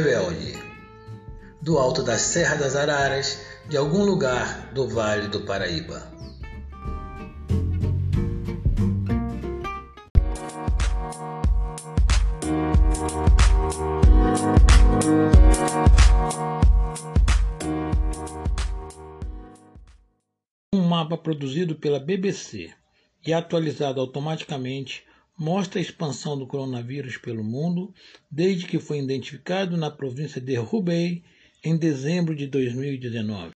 rebelde. Do alto da Serra das Araras, de algum lugar do Vale do Paraíba. Um mapa produzido pela BBC e atualizado automaticamente mostra a expansão do coronavírus pelo mundo desde que foi identificado na província de Hubei em dezembro de 2019.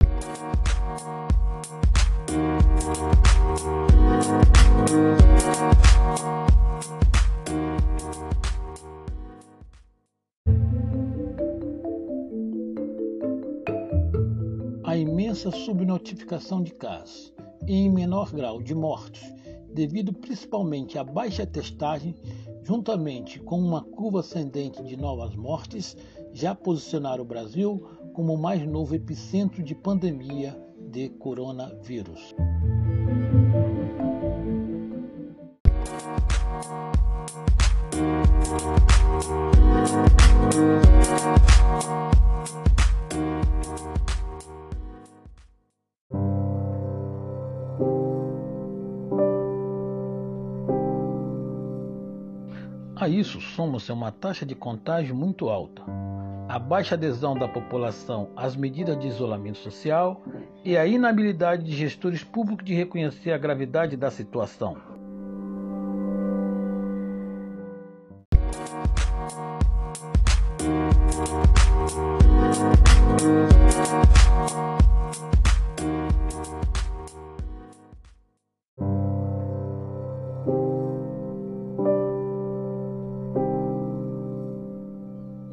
A imensa subnotificação de casos e em menor grau de mortos devido principalmente à baixa testagem, juntamente com uma curva ascendente de novas mortes, já posicionaram o Brasil como o mais novo epicentro de pandemia de coronavírus. A isso soma-se uma taxa de contágio muito alta, a baixa adesão da população às medidas de isolamento social e a inabilidade de gestores públicos de reconhecer a gravidade da situação.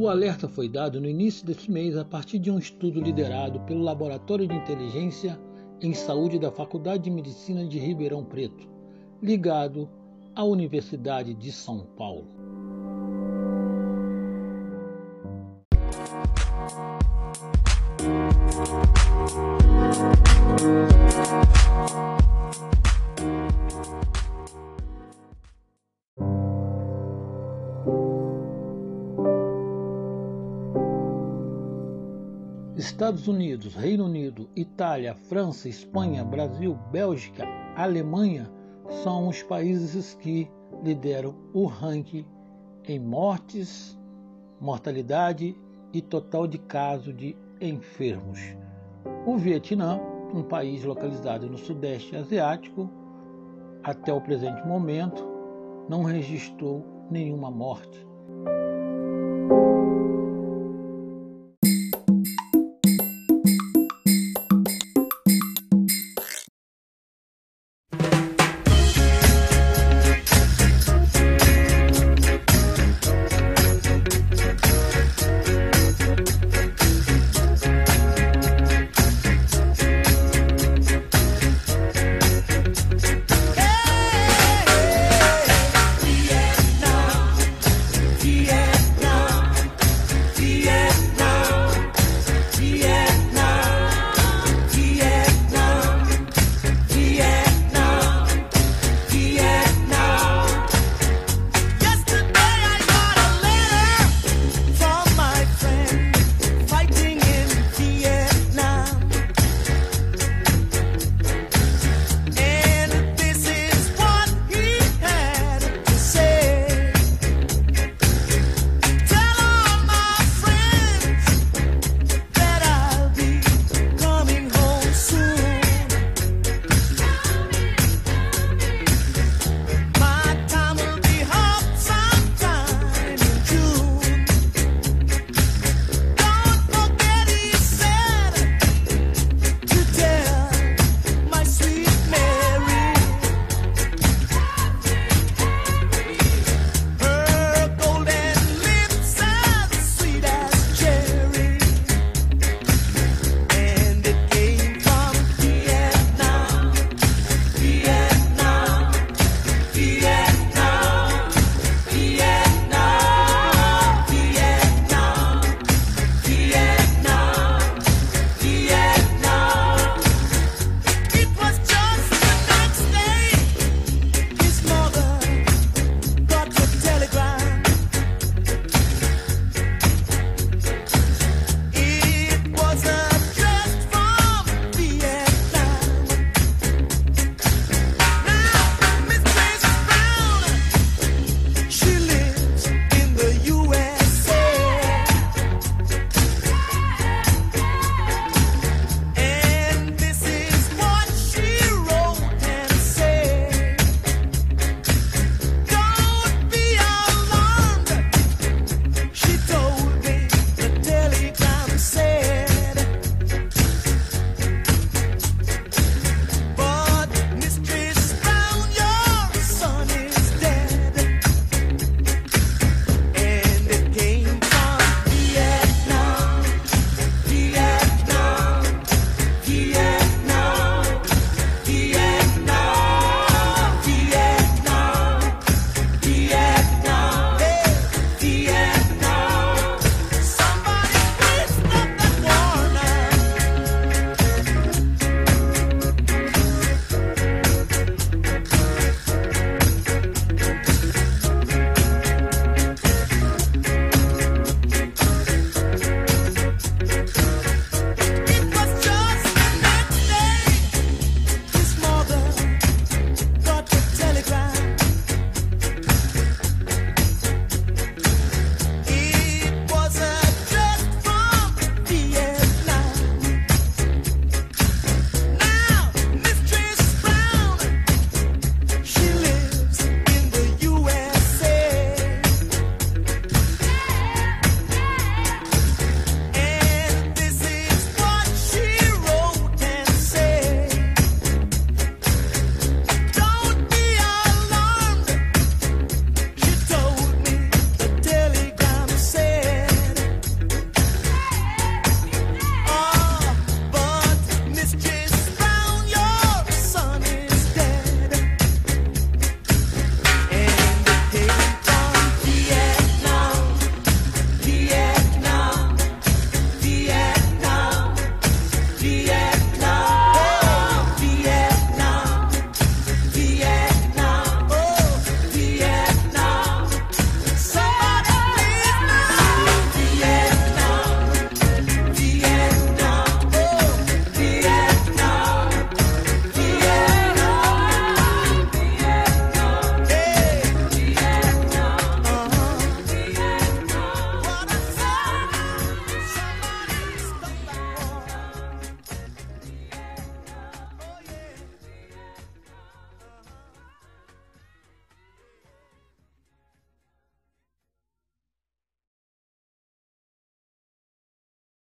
O alerta foi dado no início deste mês a partir de um estudo liderado pelo Laboratório de Inteligência em Saúde da Faculdade de Medicina de Ribeirão Preto, ligado à Universidade de São Paulo. Estados Unidos, Reino Unido, Itália, França, Espanha, Brasil, Bélgica, Alemanha são os países que lideram o ranking em mortes, mortalidade e total de casos de enfermos. O Vietnã, um país localizado no Sudeste Asiático, até o presente momento não registrou nenhuma morte.